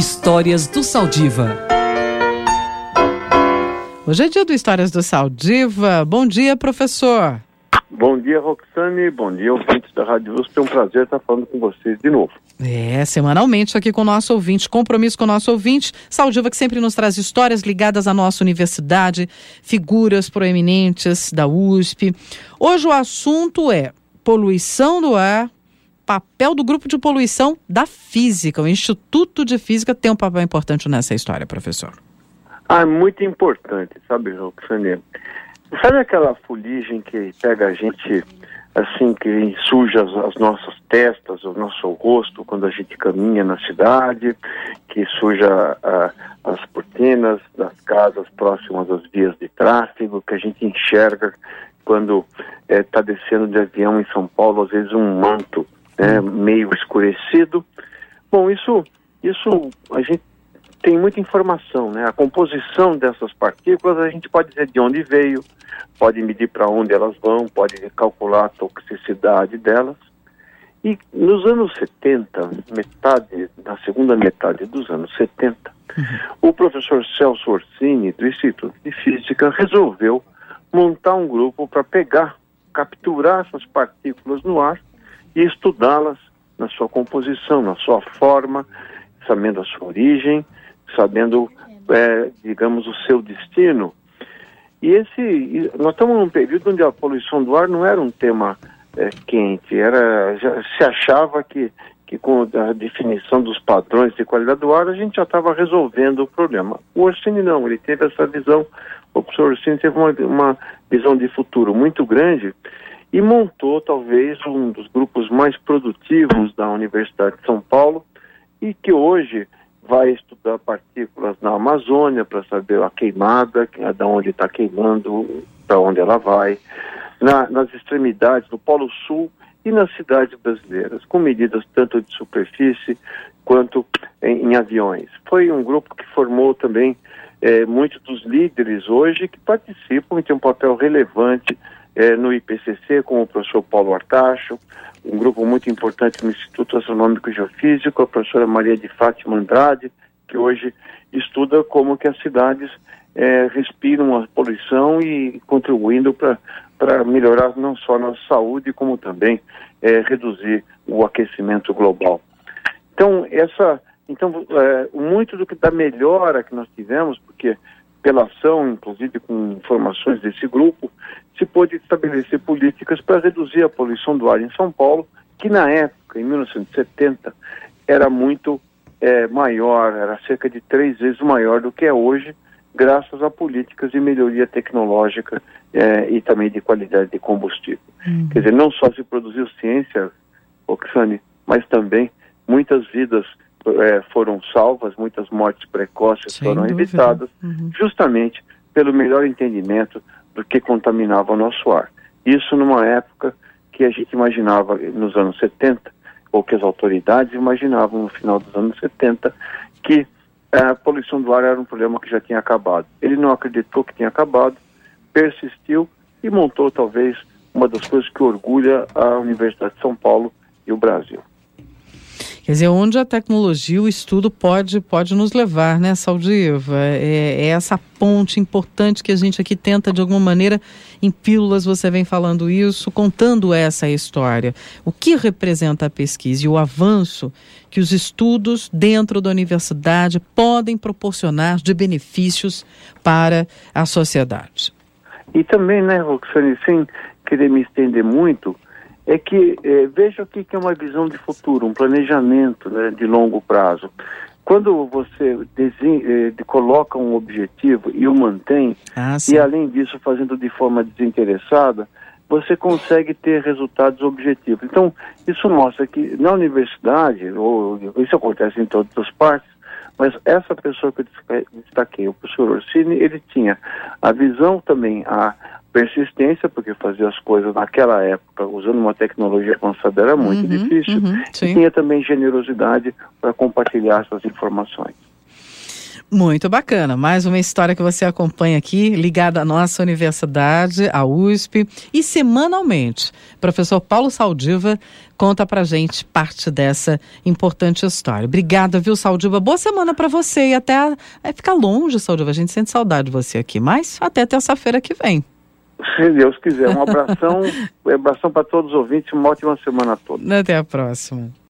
Histórias do Saldiva. Hoje é dia do Histórias do Saldiva. Bom dia, professor. Bom dia, Roxane. Bom dia, ouvintes da Rádio USP. É um prazer estar falando com vocês de novo. É, semanalmente aqui com o nosso ouvinte, compromisso com o nosso ouvinte. Saldiva que sempre nos traz histórias ligadas à nossa universidade, figuras proeminentes da USP. Hoje o assunto é poluição do ar, papel do grupo de poluição da física. O Instituto de Física tem um papel importante nessa história, professor. Ah, muito importante, sabe, Roxane? Sabe aquela fuligem que pega a gente assim que suja as, as, nossas testas, o nosso rosto quando a gente caminha na cidade, que suja ah, as cortinas das casas próximas às vias de tráfego, que a gente enxerga quando está eh, descendo de avião em São Paulo, às vezes um manto né, meio escurecido. Bom, isso, isso a gente tem muita informação, né? A composição dessas partículas a gente pode dizer de onde veio, pode medir para onde elas vão, pode calcular a toxicidade delas. E nos anos 70, metade, na segunda metade dos anos 70, uhum. o professor Celso Orsini, do Instituto de Física, resolveu montar um grupo para pegar, capturar essas partículas no ar e estudá-las na sua composição, na sua forma, sabendo a sua origem, sabendo, é, digamos, o seu destino. E esse, nós estamos num período onde a poluição do ar não era um tema é, quente, era, já se achava que, que com a definição dos padrões de qualidade do ar a gente já estava resolvendo o problema. O Orsini não, ele teve essa visão, o professor Orsini teve uma, uma visão de futuro muito grande e montou talvez um dos grupos mais produtivos da Universidade de São Paulo e que hoje vai estudar partículas na Amazônia para saber a queimada, da onde está queimando, para onde ela vai, na, nas extremidades do Polo Sul e nas cidades brasileiras, com medidas tanto de superfície quanto em, em aviões. Foi um grupo que formou também é, muitos dos líderes hoje que participam e têm um papel relevante é, no IPCC, como o professor Paulo Artacho, um grupo muito importante no Instituto Astronômico e Geofísico, a professora Maria de Fátima Andrade, que hoje estuda como que as cidades é, respiram a poluição e contribuindo para melhorar não só a nossa saúde, como também é, reduzir o aquecimento global. Então, essa, então é, muito do que da melhora que nós tivemos, porque pela ação, inclusive com informações desse grupo, se pôde estabelecer políticas para reduzir a poluição do ar em São Paulo, que na época, em 1970, era muito é, maior, era cerca de três vezes maior do que é hoje, graças a políticas de melhoria tecnológica é, e também de qualidade de combustível. Uhum. Quer dizer, não só se produziu ciência, Oxane, mas também muitas vidas é, foram salvas, muitas mortes precoces Sem foram dúvida. evitadas, uhum. justamente pelo melhor entendimento do que contaminava o nosso ar. Isso numa época que a gente imaginava nos anos 70, ou que as autoridades imaginavam no final dos anos 70, que a poluição do ar era um problema que já tinha acabado. Ele não acreditou que tinha acabado, persistiu e montou talvez uma das coisas que orgulha a Universidade de São Paulo e o Brasil. Quer dizer, onde a tecnologia, o estudo pode, pode nos levar, né, Saldiva? É, é essa ponte importante que a gente aqui tenta, de alguma maneira, em pílulas você vem falando isso, contando essa história. O que representa a pesquisa e o avanço que os estudos dentro da universidade podem proporcionar de benefícios para a sociedade? E também, né, Roxane, sem querer me estender muito, é que é, veja o que é uma visão de futuro, um planejamento né, de longo prazo. Quando você desenha, é, coloca um objetivo e o mantém, ah, e além disso fazendo de forma desinteressada, você consegue ter resultados objetivos. Então, isso mostra que na universidade, ou isso acontece em todas as partes, mas essa pessoa que eu destaquei, o professor Orsini, ele tinha a visão também, a, persistência, porque fazer as coisas naquela época, usando uma tecnologia avançada, era muito uhum, difícil, uhum, e tinha também generosidade para compartilhar essas informações. Muito bacana. Mais uma história que você acompanha aqui, ligada à nossa universidade, a USP. E semanalmente, professor Paulo Saldiva conta pra gente parte dessa importante história. Obrigada, viu, Saldiva? Boa semana para você e até é ficar longe, Saldiva. A gente sente saudade de você aqui, mas até terça-feira que vem. Se Deus quiser. Um abração, um abração para todos os ouvintes, uma ótima semana a todos. Até a próxima.